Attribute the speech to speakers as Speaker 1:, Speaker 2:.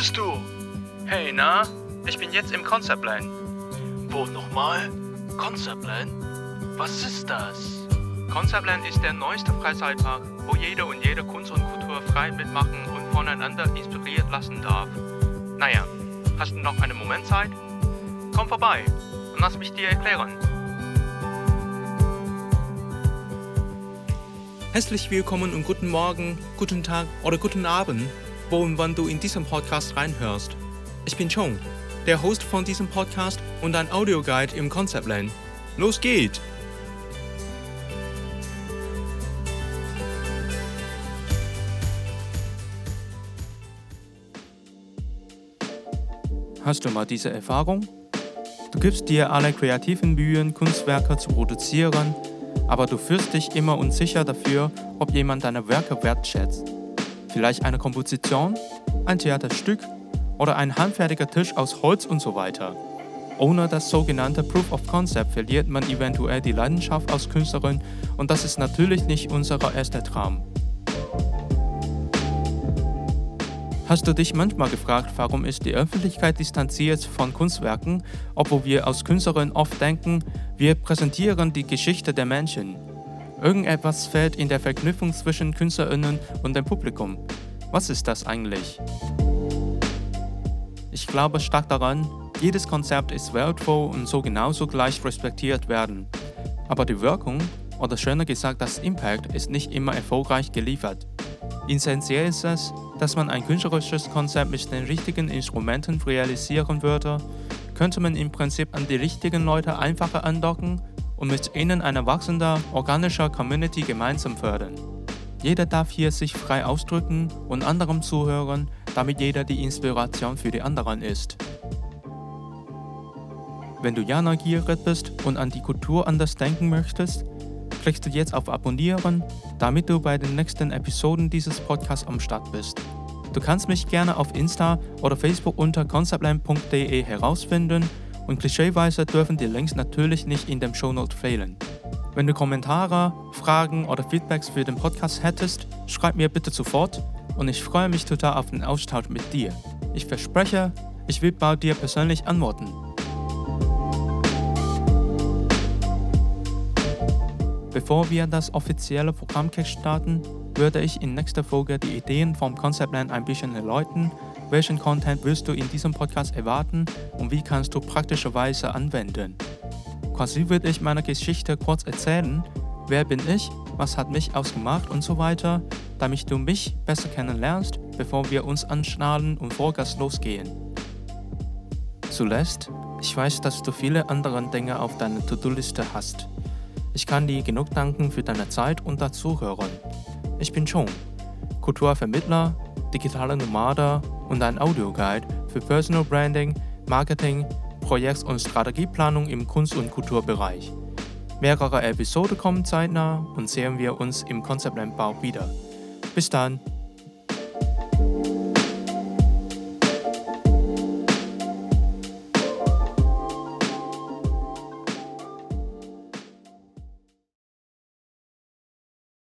Speaker 1: bist du?
Speaker 2: Hey, na? Ich bin jetzt im Conceptland.
Speaker 1: Wo nochmal? Conceptland? Was ist das?
Speaker 2: Conceptland ist der neueste Freizeitpark, wo jeder und jede Kunst und Kultur frei mitmachen und voneinander inspiriert lassen darf. Naja, hast du noch einen Moment Zeit? Komm vorbei und lass mich dir erklären. Herzlich willkommen und guten Morgen, guten Tag oder guten Abend, wo und wann du in diesem Podcast reinhörst. Ich bin Chong, der Host von diesem Podcast und ein Audioguide im Conceptland. Los geht's! Hast du mal diese Erfahrung? Du gibst dir alle kreativen Mühen, Kunstwerke zu produzieren, aber du fühlst dich immer unsicher dafür, ob jemand deine Werke wertschätzt. Vielleicht eine Komposition, ein Theaterstück oder ein handfertiger Tisch aus Holz und so weiter. Ohne das sogenannte Proof of Concept verliert man eventuell die Leidenschaft als Künstlerin und das ist natürlich nicht unser erster Traum. Hast du dich manchmal gefragt, warum ist die Öffentlichkeit distanziert von Kunstwerken, obwohl wir als Künstlerin oft denken, wir präsentieren die Geschichte der Menschen? Irgendetwas fehlt in der Verknüpfung zwischen Künstlerinnen und dem Publikum. Was ist das eigentlich? Ich glaube stark daran, jedes Konzept ist wertvoll und so genauso gleich respektiert werden. Aber die Wirkung, oder schöner gesagt das Impact, ist nicht immer erfolgreich geliefert. Essentiell ist es, dass man ein künstlerisches Konzept mit den richtigen Instrumenten realisieren würde, könnte man im Prinzip an die richtigen Leute einfacher andocken und mit ihnen eine wachsende, organische Community gemeinsam fördern. Jeder darf hier sich frei ausdrücken und anderem zuhören, damit jeder die Inspiration für die anderen ist. Wenn du ja neugierig bist und an die Kultur anders denken möchtest, klickst du jetzt auf Abonnieren, damit du bei den nächsten Episoden dieses Podcasts am Start bist. Du kannst mich gerne auf Insta oder Facebook unter conceptland.de herausfinden und klischeeweise dürfen die Links natürlich nicht in dem Shownote fehlen. Wenn du Kommentare, Fragen oder Feedbacks für den Podcast hättest, schreib mir bitte sofort und ich freue mich total auf den Austausch mit dir. Ich verspreche, ich will bald dir persönlich antworten. Bevor wir das offizielle Programm starten, würde ich in nächster Folge die Ideen vom Conceptland ein bisschen erläutern. Welchen Content willst du in diesem Podcast erwarten und wie kannst du praktischerweise anwenden? Quasi würde ich meine Geschichte kurz erzählen. Wer bin ich? Was hat mich ausgemacht und so weiter, damit du mich besser kennenlernst, bevor wir uns anschnallen und Vollgas losgehen. Zuletzt, ich weiß, dass du viele andere Dinge auf deiner To-Do-Liste hast. Ich kann dir genug danken für deine Zeit und das Zuhören. Ich bin Chong, Kulturvermittler, digitaler Nomade und ein Audioguide für Personal Branding, Marketing, Projekts- und Strategieplanung im Kunst- und Kulturbereich. Mehrere Episoden kommen zeitnah und sehen wir uns im Konzeptlandbau wieder. Bis dann!